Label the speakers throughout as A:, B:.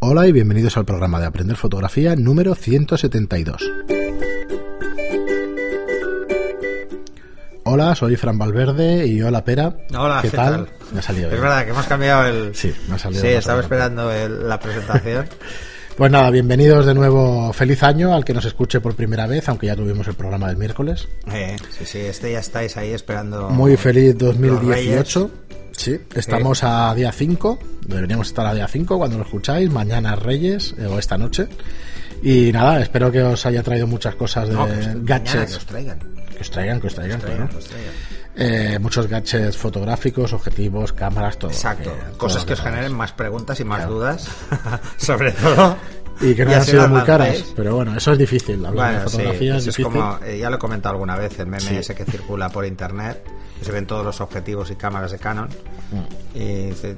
A: Hola y bienvenidos al programa de Aprender Fotografía número 172. Hola, soy Fran Valverde y hola Pera.
B: Hola,
A: ¿qué,
B: ¿qué
A: tal?
B: tal?
A: Me ha salido
B: Es
A: bien.
B: verdad que hemos cambiado el...
A: Sí, me ha salido
B: Sí, estaba esperando el- la presentación.
A: Pues nada, bienvenidos de nuevo. Feliz año al que nos escuche por primera vez, aunque ya tuvimos el programa del miércoles.
B: Eh, sí, sí, este ya estáis ahí esperando...
A: Muy feliz
B: los
A: 2018. Sí, estamos a día 5. Deberíamos estar a día 5 cuando lo escucháis. Mañana es Reyes eh, o esta noche. Y nada, espero que os haya traído muchas cosas de
B: No, que os- que traigan.
A: Que os traigan, que os traigan,
B: os.
A: Eh, muchos gadgets fotográficos, objetivos, cámaras, todo.
B: Exacto. Cosas que os generen más preguntas y más dudas. Sobre todo.
A: Y que no
B: Y
A: han sido muy caras.
B: lancéis.
A: Pero bueno, eso es difícil. Hablar
B: Bueno,
A: de fotografía
B: sí,
A: es
B: eso es
A: difícil.
B: como, eh, ya lo he comentado alguna vez, el meme
A: Sí.
B: ese que circula por internet, que se ven todos los objetivos y cámaras de Canon,
A: Mm.
B: y dice,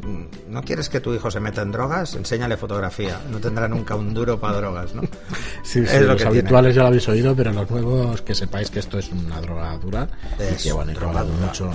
B: ¿no quieres que tu hijo se meta en drogas? Enséñale fotografía, no tendrá nunca un duro para drogas, ¿no?
A: Sí,
B: Es
A: sí,
B: lo
A: los
B: que tiene.
A: habituales ya lo habéis oído, pero los nuevos que sepáis que esto es una droga dura y
B: Es
A: que bueno, y
B: droga dura.
A: mucho,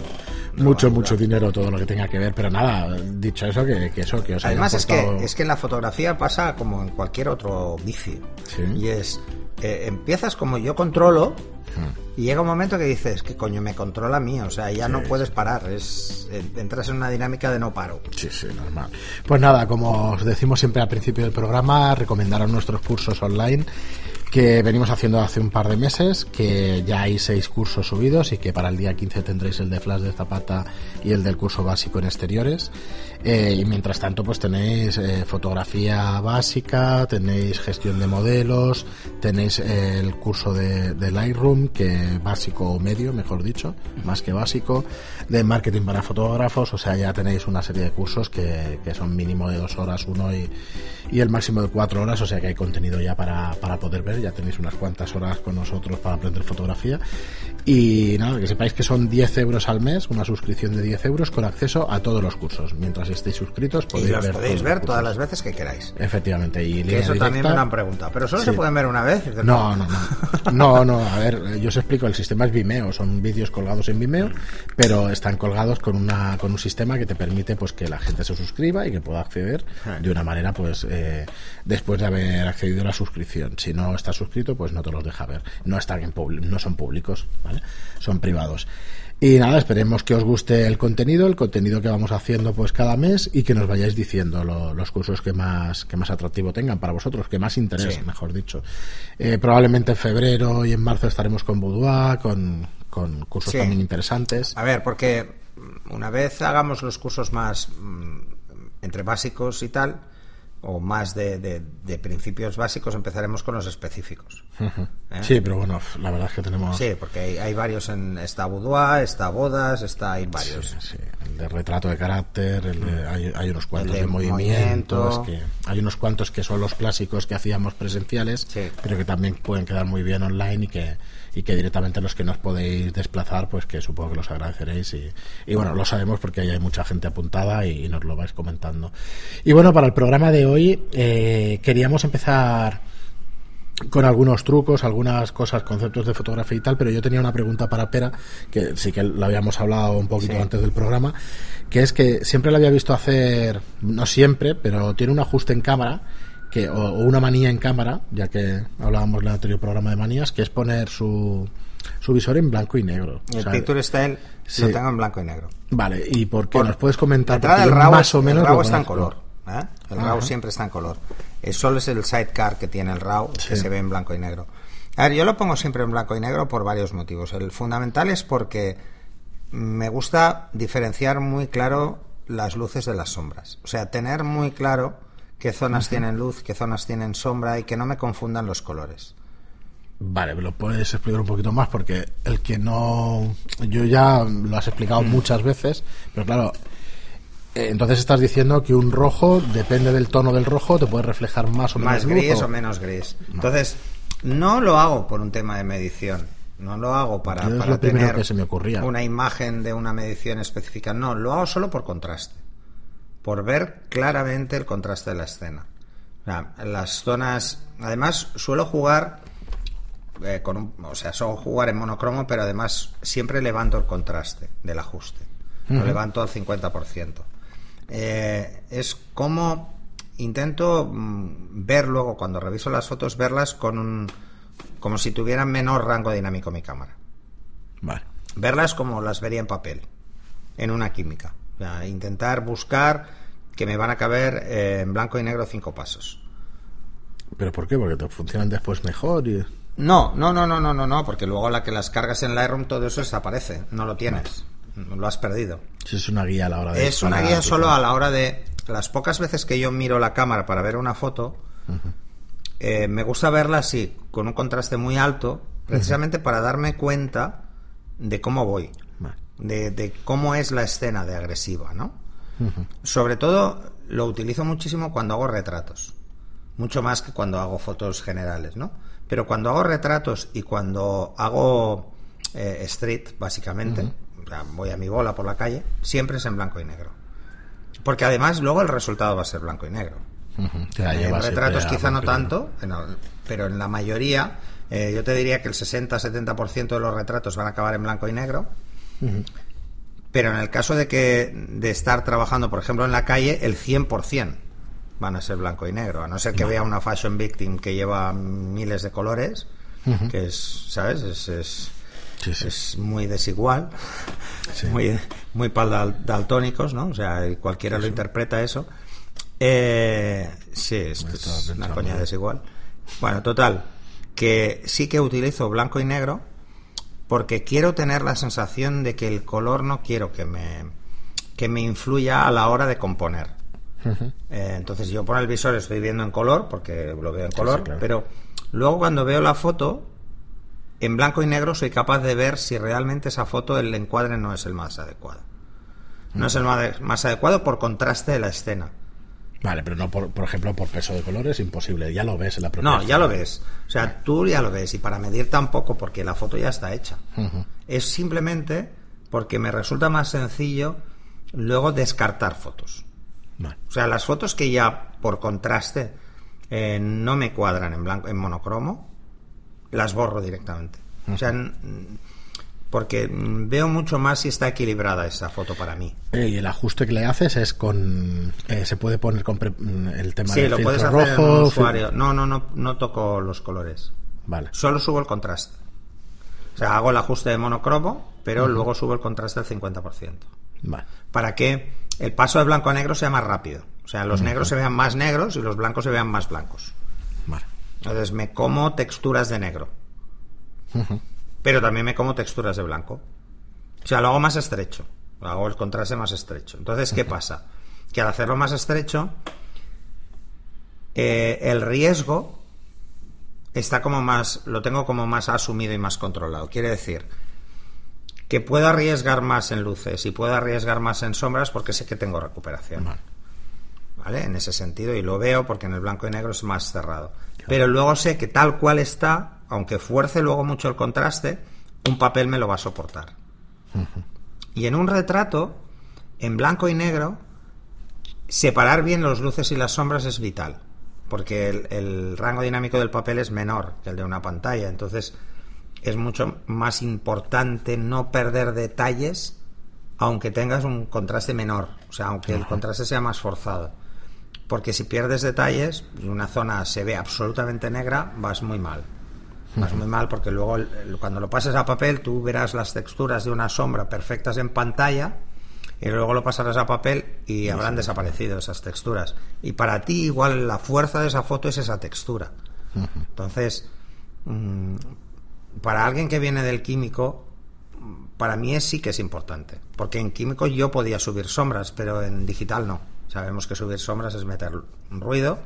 A: mucho, mucho dinero todo lo que tenga que ver, pero nada, dicho eso, que, que eso, que os haya
B: Además es que, es que en la fotografía pasa como en cualquier otro vicio.
A: Sí.
B: Y es, eh, empiezas como yo controlo
A: Hmm.
B: y llega un momento que dices, que coño me controla a mí, o sea, ya no puedes parar, es entras en una dinámica de no paro.
A: Sí, sí, normal. Pues nada, como os decimos siempre al principio del programa, recomendaron nuestros cursos online que venimos haciendo hace un par de meses, que ya hay seis cursos subidos y que para el día 15 tendréis el de Flash de Zapata y el del curso básico en exteriores. Eh, y mientras tanto, pues tenéis eh, fotografía básica, tenéis gestión de modelos, tenéis eh, el curso de, de Lightroom, que básico o medio, mejor dicho, más que básico, de marketing para fotógrafos, o sea, ya tenéis una serie de cursos que, que son mínimo de dos horas uno y, y el máximo de cuatro horas, o sea que hay contenido ya para, para poder ver, ya tenéis unas cuantas horas con nosotros para aprender fotografía. Y nada, que sepáis que son 10 euros al mes, una suscripción de 10 euros con acceso a todos los cursos. Mientras estéis suscritos
B: Y
A: podéis
B: los
A: ver
B: podéis todas las veces que queráis.
A: Efectivamente, y
B: Que eso también me lo han preguntado. Pero solo
A: Sí.
B: se pueden ver una vez.
A: No, no, no. No, no, a ver, yo os explico, el sistema es Vimeo, son vídeos colgados en Vimeo, pero están colgados con una con un sistema que te permite pues que la gente se suscriba y que pueda acceder de una manera pues eh, después de haber accedido a la suscripción. Si no estás suscrito, pues no te los deja ver. No están en no son públicos, ¿vale? Son privados. Y nada, esperemos que os guste el contenido, el contenido que vamos haciendo pues cada mes y que nos vayáis diciendo lo- los cursos que más que más atractivo tengan para vosotros, que más interés,
B: Sí.
A: mejor dicho. Eh, probablemente en febrero y en marzo estaremos con Boudoir, con, con cursos
B: Sí.
A: también interesantes.
B: A ver, porque una vez hagamos los cursos más mm, entre básicos y tal, o más de, de- de principios básicos, empezaremos con los específicos. ¿Eh?
A: Sí, pero bueno, la verdad es que tenemos
B: Sí, porque hay, hay varios en está boudoir, está bodas, está hay varios.
A: Sí, el de retrato de carácter, el de- hay, hay unos cuantos
B: El
A: de,
B: movimiento.
A: que hay unos cuantos que son los clásicos que hacíamos presenciales,
B: Sí.
A: pero que también pueden quedar muy bien online y que y que directamente los que nos podéis desplazar, pues que supongo que los agradeceréis y, y bueno, lo sabemos porque ahí hay mucha gente apuntada y, y nos lo vais comentando. Y bueno, para el programa de hoy eh, queríamos empezar con algunos trucos, algunas cosas, conceptos de fotografía y tal, pero yo tenía una pregunta para Pera, que sí que lo habíamos hablado un poquito
B: Sí.
A: antes del programa, que es que siempre le había visto hacer, no siempre, pero tiene un ajuste en cámara, que, o, o una manía en cámara, ya que hablábamos en el anterior programa de manías, que es poner su, su visor en blanco y negro.
B: El
A: O sea,
B: picture style
A: sí.
B: lo tengo en blanco y negro.
A: Vale, ¿y por qué?
B: Por-
A: ¿Nos puedes comentar? Porque yo
B: RAW,
A: más o menos
B: el RAW
A: lo
B: está en color. ¿eh? El
A: Ajá.
B: RAW siempre está en color. Eh, solo es el sidecar que tiene el RAW que se ve en blanco y negro. A ver, yo lo pongo siempre en blanco y negro por varios motivos. El fundamental es porque me gusta diferenciar muy claro las luces de las sombras. O sea, tener muy claro qué zonas tienen luz, qué zonas tienen sombra y que no me confundan los colores.
A: Vale, ¿me lo puedes explicar un poquito más? Porque el que no... Yo ya lo has explicado
B: Mm.
A: muchas veces, pero claro, eh, entonces estás diciendo que un rojo, depende del tono del rojo, te puede reflejar más o menos
B: más
A: luz,
B: gris
A: o-
B: o menos gris. Entonces, no lo hago por un tema de medición. No lo hago para, para tener
A: que se me ocurría.
B: una imagen de una medición específica. No, lo hago solo por contraste. Por ver claramente el contraste de la escena. Las zonas. Además, suelo jugar. eh, con un- o sea, suelo jugar en monocromo, pero además siempre levanto el contraste del ajuste. Lo levanto al 50%. Eh, es como intento mm, ver luego, cuando reviso las fotos, verlas con un, como si tuvieran menor rango dinámico mi cámara.
A: Vale.
B: Verlas como las vería en papel, en una química. O sea, intentar buscar que me van a caber eh, en blanco y negro cinco pasos.
A: ¿Pero por qué? Porque te funcionan después mejor y...
B: No, no, no, no, no, no, no, porque luego la que las cargas en Lightroom todo eso desaparece, no lo tienes, lo has perdido.
A: Eso es una guía a la hora de...
B: Es una guía solo a la hora de las pocas veces que yo miro la cámara para ver una foto, eh, me gusta verla así, con un contraste muy alto, precisamente para darme cuenta de cómo voy. De, de cómo es la escena de agresiva, ¿no? Sobre todo lo utilizo muchísimo cuando hago retratos, mucho más que cuando hago fotos generales, ¿no? Pero cuando hago retratos y cuando hago eh, street, básicamente, voy a mi bola por la calle, siempre es en blanco y negro. Porque además luego el resultado va a ser blanco y negro. En retratos quizá no tanto, pero en la mayoría, eh, yo te diría que el 60-70% de los retratos van a acabar en blanco y negro. Pero en el caso de que de estar trabajando, por ejemplo, en la calle, el 100% van a ser blanco y negro, a no ser que vea una fashion victim que lleva miles de colores, que es, ¿sabes? Es, es,
A: Sí, sí.
B: es muy desigual, muy, muy pal dal- daltónicos, ¿no? O sea, cualquiera lo interpreta eso. Eh, sí, esto es una coña desigual. Bueno, total, que sí que utilizo blanco y negro porque quiero tener la sensación de que el color no quiero que me, que me influya a la hora de componer. Eh, entonces yo por el visor estoy viendo en color, porque lo veo en color,
A: sí, claro.
B: pero luego cuando veo la foto, en blanco y negro soy capaz de ver si realmente esa foto, el encuadre no es el más adecuado. No es el más adecuado por contraste de la escena.
A: Vale, pero no, por, por ejemplo, por peso de colores, imposible. Ya lo ves en la propia
B: No, ya lo ves. O sea, tú ya lo ves. Y para medir tampoco, porque la foto ya está hecha. Es simplemente porque me resulta más sencillo luego descartar fotos.
A: Vale.
B: O sea, las fotos que ya por contraste eh, no me cuadran en blanco, en monocromo, las borro directamente. O sea, porque mm, veo mucho más si está equilibrada esa foto para mí.
A: Eh, y el ajuste que le haces es con... eh, se puede poner con pre- mm, el tema
B: Sí,
A: del
B: lo puedes hacer en
A: fil-
B: usuario. No, no, no, no toco los colores.
A: Vale.
B: Solo subo el contraste. O sea, hago el ajuste de monocromo, pero luego subo el contraste al 50%.
A: Vale.
B: Para que el paso de blanco a negro sea más rápido. O sea, los negros se vean más negros y los blancos se vean más blancos.
A: Vale.
B: Entonces me como texturas de negro. Pero también me como texturas de blanco. O sea, lo hago más estrecho. Hago el contraste más estrecho. Entonces, ¿qué pasa? Que al hacerlo más estrecho, eh, el riesgo está como más, lo tengo como más asumido y más controlado. Quiere decir que puedo arriesgar más en luces y puedo arriesgar más en sombras porque sé que tengo recuperación.
A: Vale.
B: ¿Vale? En ese sentido, y lo veo porque en el blanco y negro es más cerrado. Pero luego sé que tal cual está, aunque fuerce luego mucho el contraste, un papel me lo va a soportar. Y en un retrato, en blanco y negro, separar bien los luces y las sombras es vital, porque el, el rango dinámico del papel es menor que el de una pantalla, entonces es mucho más importante no perder detalles aunque tengas un contraste menor, o sea, aunque el contraste sea más forzado. Porque si pierdes detalles y una zona se ve absolutamente negra, vas muy mal. Vas muy mal porque luego cuando lo pases a papel tú verás las texturas de una sombra perfectas en pantalla y luego lo pasarás a papel y habrán desaparecido esas texturas. Y para ti igual la fuerza de esa foto es esa textura. Entonces, mm, para alguien que viene del químico, para mí es, sí que es importante. Porque en químico yo podía subir sombras, pero en digital no. Sabemos que subir sombras es meter ruido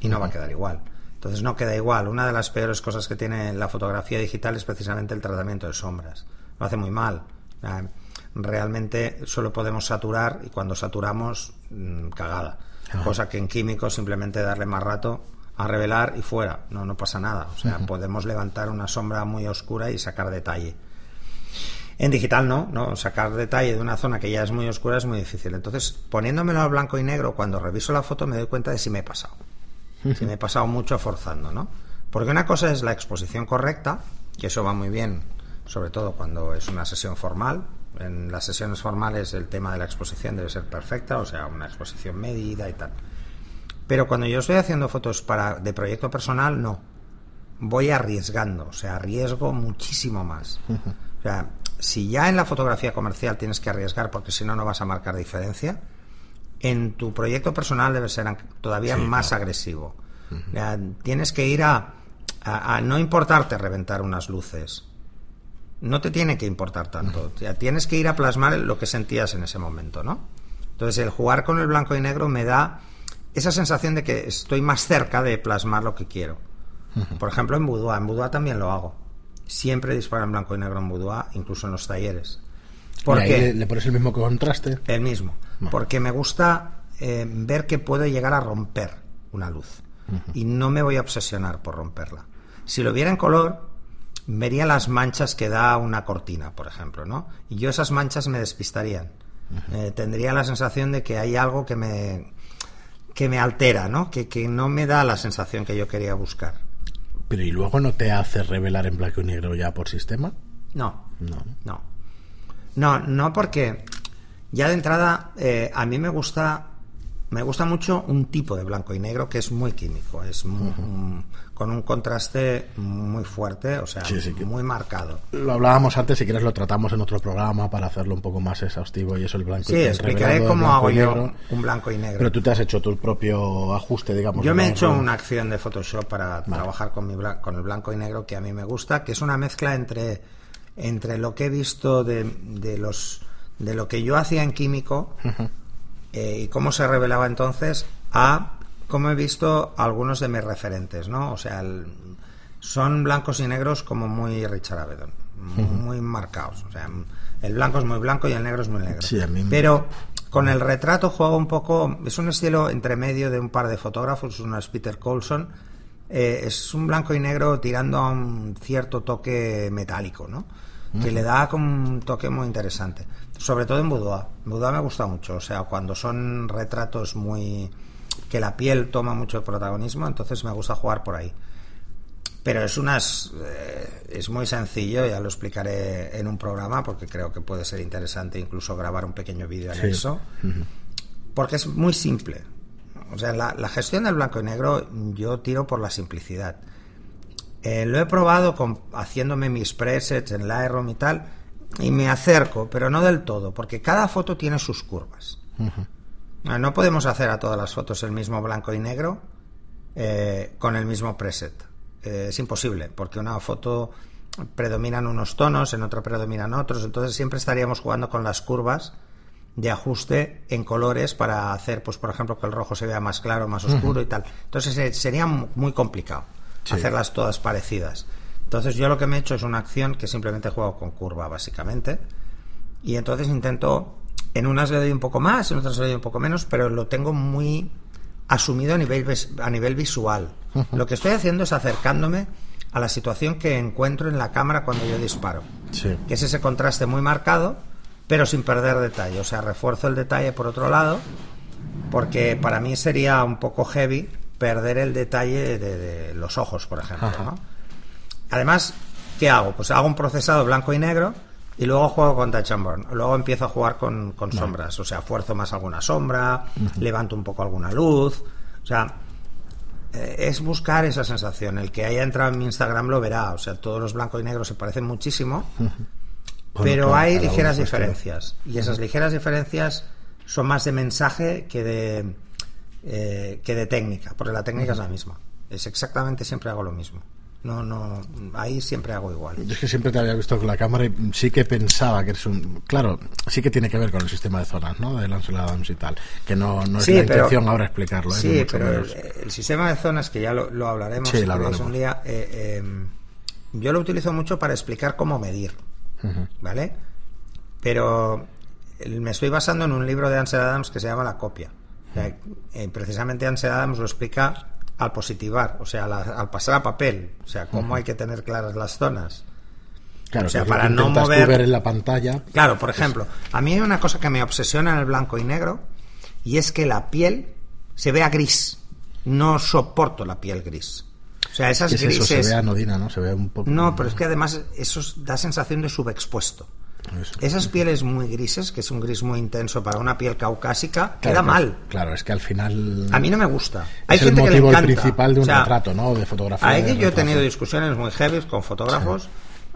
B: y no va a quedar igual. Entonces no queda igual. Una de las peores cosas que tiene la fotografía digital es precisamente el tratamiento de sombras. Lo hace muy mal. Ah, Realmente solo podemos saturar y cuando saturamos, mm, cagada. Cosa que en químico simplemente darle más rato a revelar y fuera. No, no pasa nada. O sea, podemos levantar una sombra muy oscura y sacar detalle. En digital no, no, sacar detalle de una zona que ya es muy oscura es muy difícil. Entonces, poniéndomelo al blanco y negro, cuando reviso la foto me doy cuenta de si me he pasado. Si me he pasado mucho forzando, ¿no? Porque una cosa es la exposición correcta, que eso va muy bien, sobre todo cuando es una sesión formal. En las sesiones formales el tema de la exposición debe ser perfecta, o sea, una exposición medida y tal. Pero cuando yo estoy haciendo fotos para de proyecto personal, no. Voy arriesgando, o sea, arriesgo muchísimo más. O sea, si ya en la fotografía comercial tienes que arriesgar porque si no, no vas a marcar diferencia, en tu proyecto personal debe ser todavía
A: Sí,
B: más
A: claro.
B: agresivo. Tienes que ir a, a- a no importarte reventar unas luces. No te tiene que importar tanto. O sea, tienes que ir a plasmar lo que sentías en ese momento, ¿no? Entonces, el jugar con el blanco y negro me da esa sensación de que estoy más cerca de plasmar lo que quiero. Por ejemplo, en boudoir. En boudoir también lo hago. Siempre disparo en blanco y negro en boudoir, incluso en los talleres. ¿Por
A: Y ahí
B: qué?
A: Le, le pones el mismo contraste.
B: El mismo. Porque me gusta eh, ver que puedo llegar a romper una luz. Y no me voy a obsesionar por romperla. Si lo viera en color, vería las manchas que da una cortina, por ejemplo, ¿no? Y yo esas manchas me despistarían. Eh, tendría la sensación de que hay algo que me que me altera, ¿no? Que, que no me da la sensación que yo quería buscar.
A: Pero ¿y luego no te hace revelar en blanco y negro ya por sistema?
B: No,
A: No.
B: No. No, no porque ya de entrada eh, a mí me gusta me gusta mucho un tipo de blanco y negro que es muy químico, es mu- un- con un contraste muy fuerte, o sea,
A: Sí, sí,
B: muy marcado.
A: Lo hablábamos antes, si quieres lo tratamos en otro programa para hacerlo un poco más exhaustivo y eso el blanco
B: Sí,
A: y el
B: explicaré
A: revelado de
B: cómo hago yo
A: negro.
B: un blanco y negro.
A: Pero tú te has hecho tu propio ajuste, digamos.
B: Yo me he hecho una acción de Photoshop para trabajar con, mi con el blanco y negro que a mí me gusta, que es una mezcla entre, entre lo que he visto de, de los de lo que yo hacía en químico eh, y cómo se revelaba entonces a cómo he visto algunos de mis referentes, ¿no? O sea, el- son blancos y negros como muy Richard Avedon, muy marcados. O sea, el blanco es muy blanco y el negro es muy negro.
A: Sí, a mí me-
B: Pero con el retrato juego un poco, es un estilo entre medio de un par de fotógrafos, uno es Peter Coulson, eh, es un blanco y negro tirando a un cierto toque metálico, ¿no? Que le da como un toque muy interesante. Sobre todo en boudoir. Boudoir me gusta mucho, o sea, cuando son retratos muy... que la piel toma mucho protagonismo, entonces me gusta jugar por ahí. Pero es unas eh, es muy sencillo, ya lo explicaré en un programa porque creo que puede ser interesante incluso grabar un pequeño vídeo en
A: Sí.
B: eso. Porque es muy simple. O sea, la, la gestión del blanco y negro yo tiro por la simplicidad. Eh, lo he probado con, haciéndome mis presets en Lightroom y tal, y me acerco, pero no del todo, porque cada foto tiene sus curvas. No podemos hacer a todas las fotos el mismo blanco y negro eh, con el mismo preset. Eh, es imposible, porque una foto predominan unos tonos, en otra predominan otros, entonces siempre estaríamos jugando con las curvas de ajuste en colores para hacer, pues por ejemplo, que el rojo se vea más claro, más oscuro y tal. Entonces eh, sería mu- muy complicado
A: Sí.
B: hacerlas todas parecidas. Entonces yo lo que me he hecho es una acción que simplemente juego con curva, básicamente. Y entonces intento, en unas le doy un poco más, en otras le doy un poco menos, pero lo tengo muy asumido a nivel, a nivel visual. Lo que estoy haciendo es acercándome a la situación que encuentro en la cámara cuando yo disparo,
A: Sí.
B: que es ese contraste muy marcado, pero sin perder detalle. O sea, refuerzo el detalle por otro lado, porque para mí sería un poco heavy perder el detalle de, de los ojos, por ejemplo. Además, ¿qué hago? Pues hago un procesado blanco y negro y luego juego con touch and burn. Luego empiezo a jugar con, con sombras. O sea, fuerzo más alguna sombra, levanto un poco alguna luz. O sea, eh, es buscar esa sensación. El que haya entrado en mi Instagram lo verá. O sea, todos los blancos y negros se parecen muchísimo.
A: Bueno,
B: pero
A: claro,
B: hay ligeras diferencias. Y esas ligeras diferencias son más de mensaje que de, eh, que de técnica. Porque la técnica es la misma. Es exactamente siempre hago lo mismo. No, no, ahí siempre hago igual.
A: Yo es que siempre te había visto con la cámara y sí que pensaba que eres un... Claro, sí que tiene que ver con el sistema de zonas, ¿no? De Ansel Adams y tal. Que no, no es
B: Sí,
A: la
B: pero-
A: intención ahora explicarlo, ¿eh?
B: Sí,
A: mucho
B: pero el,
A: menos.
B: el sistema de zonas, que ya lo, lo hablaremos
A: Sí,
B: si
A: lo
B: queréis
A: hablaremos.
B: un día, eh, eh, yo lo utilizo mucho para explicar cómo medir. ¿vale? Pero me estoy basando en un libro de Ansel Adams que se llama La copia. O sea, eh, precisamente Ansel Adams lo explica al positivar, o sea, la- al pasar a papel, o sea, cómo hay que tener claras las zonas.
A: Claro,
B: o sea, para no mover-
A: ver en la pantalla.
B: Claro, por ejemplo, a mí hay una cosa que me obsesiona en el blanco y negro y es que la piel se vea gris. No soporto la piel gris. O sea, esas grises.
A: Se ve anodina, ¿no? Se ve un poco...
B: No, pero es que además eso da sensación de subexpuesto. Esas pieles muy grises, que es un gris muy intenso para una piel caucásica,
A: Claro,
B: queda
A: que-
B: mal.
A: Claro, es que al final.
B: A mí no me gusta. Hay
A: es el
B: gente que le
A: motivo
B: encanta.
A: principal de un
B: O sea,
A: retrato, ¿no? De fotografía.
B: Ahí
A: de
B: que yo he tenido discusiones muy heavy con fotógrafos,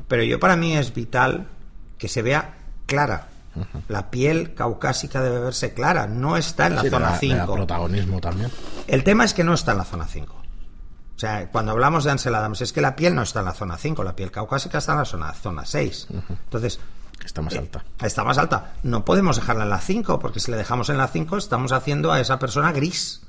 B: pero yo para mí es vital que se vea clara. La piel caucásica debe verse clara, no está en la
A: Sí,
B: zona
A: da
B: 5.
A: protagonismo también.
B: El tema es que no está en la zona 5. O sea, cuando hablamos de Ansel Adams, es que la piel no está en la zona 5, la piel caucásica está en la zona, zona 6. Entonces,
A: Está más
B: eh,
A: alta.
B: Está más alta. No podemos dejarla en la 5, porque si le dejamos en la 5 estamos haciendo a esa persona gris.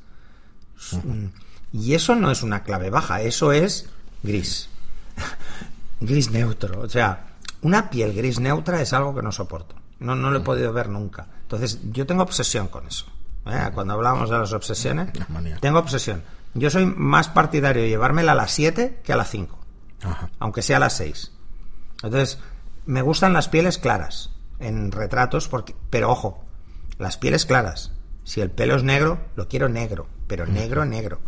B: Mm, Y eso no es una clave baja, eso es gris. gris neutro. O sea, una piel gris neutra es algo que no soporto. No, no lo he podido ver nunca. Entonces, yo tengo obsesión con eso. ¿eh? Cuando hablamos de las obsesiones,
A: La
B: tengo obsesión. Yo soy más partidario de llevármela a la 7 que a la 5
A: Ajá.
B: aunque sea a las 6. Entonces, me gustan las pieles claras en retratos, porque, pero ojo, las pieles claras. Si el pelo es negro, lo quiero negro, pero negro, negro.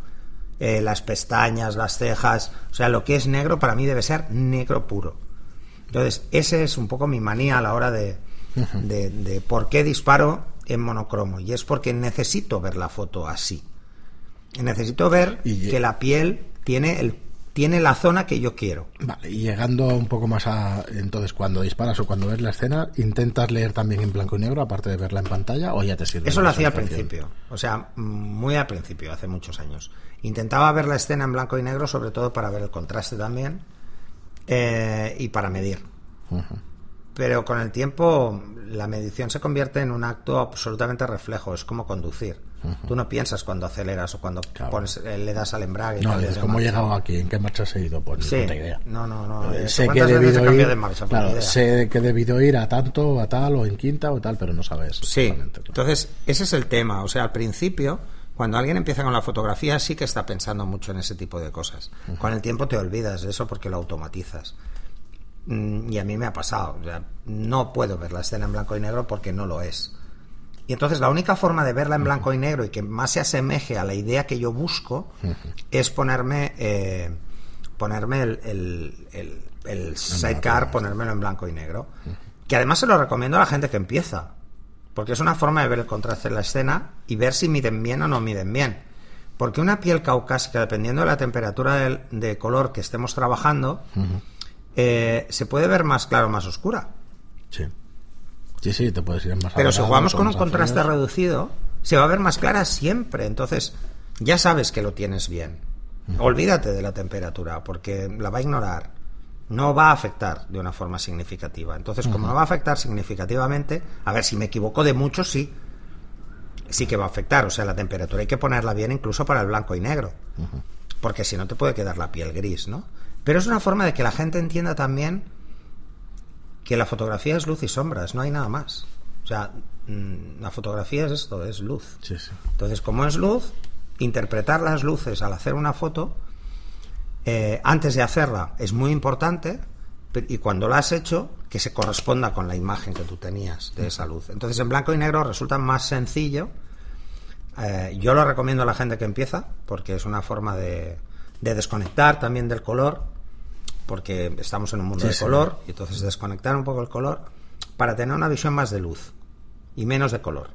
B: Eh, las pestañas, las cejas, o sea, lo que es negro para mí debe ser negro puro. Entonces, ese es un poco mi manía a la hora de, de, de por qué disparo en monocromo. Y es porque necesito ver la foto así. Necesito ver
A: Y-
B: que la piel tiene, el, tiene la zona que yo quiero.
A: Vale, y llegando un poco más a. Entonces, cuando disparas o cuando ves la escena, ¿intentas leer también en blanco y negro, aparte de verla en pantalla, o ya te sirve?
B: Eso lo hacía al principio, o sea, muy al principio, hace muchos años. Intentaba ver la escena en blanco y negro, sobre todo para ver el contraste también eh, y para medir. Pero con el tiempo la medición se convierte en un acto absolutamente reflejo, es como conducir. Tú no piensas cuando aceleras o cuando
A: Claro.
B: pones, eh, le das al embrague.
A: No,
B: cambias
A: es
B: de
A: como he llegado aquí, en qué marcha he ido, pues
B: Sí,
A: puta idea.
B: no, no, no.
A: Eh, sé que he
B: ¿cuántas veces
A: debido ir,
B: de marcha?
A: Claro,
B: ni idea.
A: sé que he debido ir a tanto, a tal, o en quinta o tal, pero no sabes.
B: Sí,
A: claro.
B: entonces ese es el tema. O sea, al principio, cuando alguien empieza con la fotografía, sí que está pensando mucho en ese tipo de cosas. Con el tiempo te olvidas de eso porque lo automatizas. Mm, Y a mí me ha pasado. O sea, no puedo ver la escena en blanco y negro porque no lo es. Y entonces la única forma de verla en blanco y negro y que más se asemeje a la idea que yo busco es ponerme eh, ponerme el, el, el- el sidecar, ponérmelo en blanco y negro. Que además se lo recomiendo a la gente que empieza. Porque es una forma de ver el contraste en la escena y ver si miden bien o no miden bien. Porque una piel caucásica, dependiendo de la temperatura del- de color que estemos trabajando, eh, se puede ver más claro o más oscura.
A: Sí. Sí, sí, te puedes ir más
B: Pero si jugamos con un contraste
A: fríos.
B: reducido, se va a ver más clara siempre. Entonces, ya sabes que lo tienes bien. Olvídate de la temperatura, porque la va a ignorar. No va a afectar de una forma significativa. Entonces, como no va a afectar significativamente, a ver, si me equivoco de mucho, sí. Sí que va a afectar. O sea, la temperatura hay que ponerla bien incluso para el blanco y negro. Porque si no te puede quedar la piel gris, ¿no? Pero es una forma de que la gente entienda también que la fotografía es luz y sombras, no hay nada más. O sea, mm, la fotografía es esto, es luz.
A: Sí, sí.
B: Entonces, como es luz, interpretar las luces al hacer una foto, eh, antes de hacerla, es muy importante, y cuando la has hecho, que se corresponda con la imagen que tú tenías de esa luz. Entonces, en blanco y negro resulta más sencillo. Eh, yo lo recomiendo a la gente que empieza, porque es una forma de, de desconectar también del color, porque estamos en un mundo
A: Sí,
B: de
A: sí.
B: color, y entonces desconectar un poco el color para tener una visión más de luz y menos de color.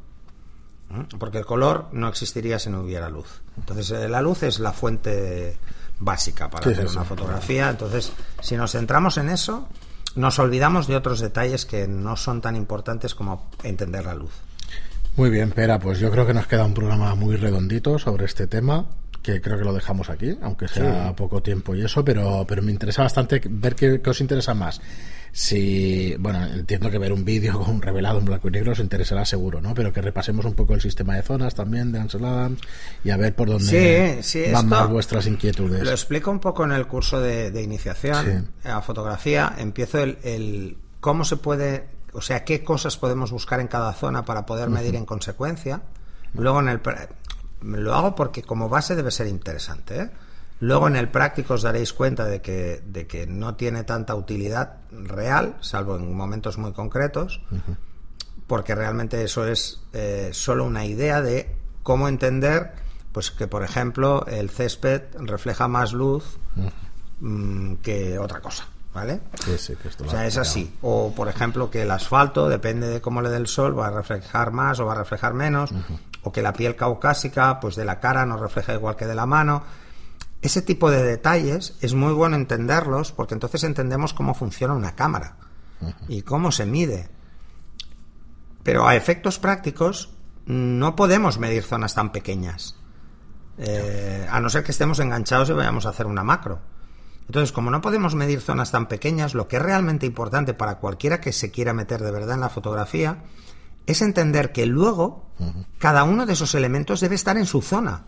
B: ¿Mm? Porque el color no existiría si no hubiera luz. Entonces, eh, la luz es la fuente básica para
A: Sí,
B: hacer una fotografía. Entonces, si nos centramos en eso, nos olvidamos de otros detalles que no son tan importantes como entender la luz.
A: Muy bien, Pera, pues yo creo que nos queda un programa muy redondito sobre este tema, que creo que lo dejamos aquí, aunque sea poco tiempo y eso, pero, pero me interesa bastante ver qué, qué os interesa más. Si, bueno, entiendo que ver un vídeo con un revelado en blanco y negro os interesará seguro, ¿no? Pero que repasemos un poco el sistema de zonas también de Ansel Adams y a ver por dónde
B: Sí, sí,
A: van más vuestras inquietudes.
B: Lo explico un poco en el curso de, de iniciación a fotografía. Empiezo el, el cómo se puede, o sea, qué cosas podemos buscar en cada zona para poder medir en consecuencia. Luego en el lo hago porque como base debe ser interesante. ¿eh? Luego en el práctico os daréis cuenta de que, de que no tiene tanta utilidad real, salvo en momentos muy concretos, porque realmente eso es eh, solo una idea de cómo entender pues que por ejemplo el césped refleja más luz mm, que otra cosa ¿vale?
A: Sí, sí, que esto
B: O sea, es así. O, por ejemplo, que el asfalto, depende de cómo le dé el sol, va a reflejar más o va a reflejar menos. O que la piel caucásica, pues de la cara, no refleja igual que de la mano. Ese tipo de detalles es muy bueno entenderlos porque entonces entendemos cómo funciona una cámara y cómo se mide. Pero a efectos prácticos no podemos medir zonas tan pequeñas. Eh, a no ser que estemos enganchados y vayamos a hacer una macro. Entonces, como no podemos medir zonas tan pequeñas, lo que es realmente importante para cualquiera que se quiera meter de verdad en la fotografía es entender que luego cada uno de esos elementos debe estar en su zona.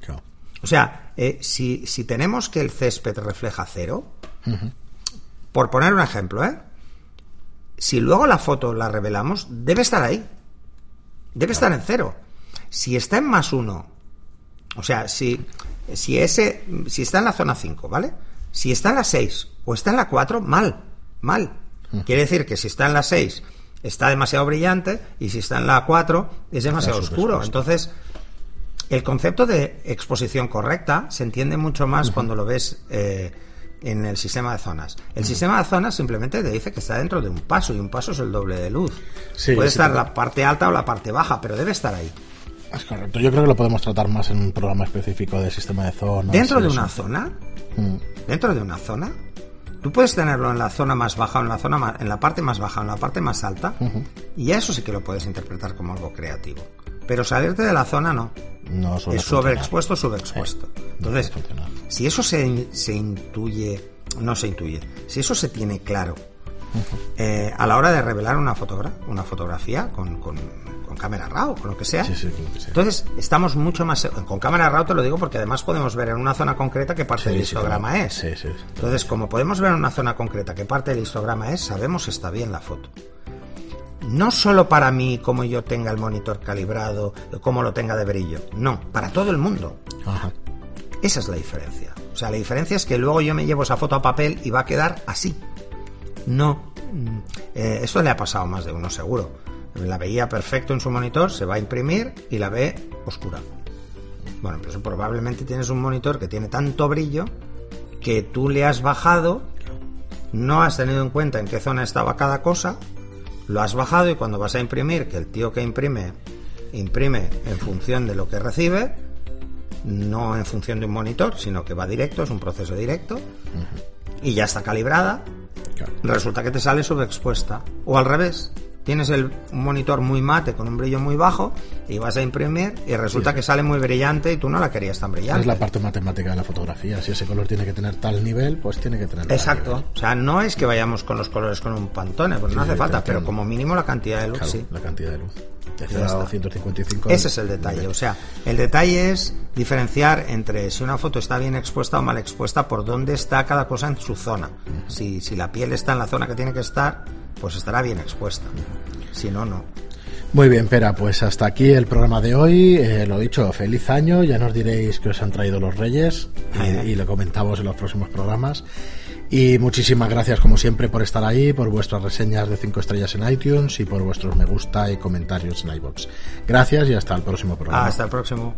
A: Claro.
B: O sea, eh, si, si tenemos que el césped refleja cero, por poner un ejemplo, ¿eh? si luego la foto la revelamos, debe estar ahí. Debe estar en cero. Si está en más uno, o sea, si, si, ese, si está en la zona 5, ¿vale? Si está en la 6 o está en la 4, mal, mal. Quiere decir que si está en la 6 está demasiado brillante y si está en la 4 es demasiado oscuro. Entonces, el concepto de exposición correcta se entiende mucho más cuando lo ves eh, en el sistema de zonas. El sistema de zonas simplemente te dice que está dentro de un paso y un paso es el doble de luz.
A: Sí,
B: Puede
A: sí,
B: estar la parte alta o la parte baja, pero debe estar ahí.
A: Es correcto. Yo creo que lo podemos tratar más en un programa específico de sistema de zonas.
B: Dentro de una zona,
A: Mm.
B: dentro de una zona, tú puedes tenerlo en la zona más baja o en la zona ma- en la parte más baja o en la parte más alta, y eso sí que lo puedes interpretar como algo creativo. Pero salirte de la zona no.
A: No suele
B: es sobreexpuesto, subexpuesto. Entonces, si eso se, se intuye, no se intuye, si eso se tiene claro eh, a la hora de revelar una, fotogra una fotografía con, con- con cámara RAW, con lo que sea,
A: Sí, sí, con lo que sea.
B: entonces estamos mucho más... Con cámara RAW te lo digo porque además podemos ver en una zona concreta qué parte
A: Sí,
B: del histograma
A: claro.
B: es. Entonces, como podemos ver en una zona concreta qué parte del histograma es, sabemos si está bien la foto. No solo para mí, como yo tenga el monitor calibrado, como lo tenga de brillo. No, para todo el mundo.
A: Ajá.
B: Esa es la diferencia. O sea, la diferencia es que luego yo me llevo esa foto a papel y va a quedar así. No. mm, eh, esto le ha pasado más de uno seguro. La veía perfecto en su monitor, se va a imprimir y la ve oscura. Bueno, pues probablemente tienes un monitor que tiene tanto brillo que tú le has bajado, no has tenido en cuenta en qué zona estaba cada cosa, lo has bajado y cuando vas a imprimir, que el tío que imprime imprime en función de lo que recibe, no en función de un monitor, sino que va directo, es un proceso directo, y ya está calibrada, Resulta que te sale subexpuesta. O al revés, tienes el monitor muy mate con un brillo muy bajo y vas a imprimir y resulta que sale muy brillante y tú no la querías tan brillante.
A: Es la parte matemática de la fotografía. Si ese color tiene que tener tal nivel, pues tiene que tener tal
B: Exacto. O sea, no es que vayamos con los colores con un pantone, pues no hace
A: sí,
B: falta, pero como mínimo la cantidad de luz
A: Claro,
B: sí.
A: la cantidad de luz. De
B: Ya
A: 0 a
B: está.
A: 255.
B: Ese es el detalle. O sea, el detalle es diferenciar entre si una foto está bien expuesta o mal expuesta por dónde está cada cosa en su zona. Si, si la piel está en la zona que tiene que estar, pues estará bien expuesta. Si no, no.
A: Muy bien, Pera, pues hasta aquí el programa de hoy. Eh, lo dicho, feliz año. Ya nos diréis que os han traído los Reyes y, y lo comentamos en los próximos programas. Y muchísimas gracias, como siempre, por estar ahí, por vuestras reseñas de 5 estrellas en iTunes y por vuestros me gusta y comentarios en iBox. Gracias y hasta el próximo programa.
B: Hasta el próximo.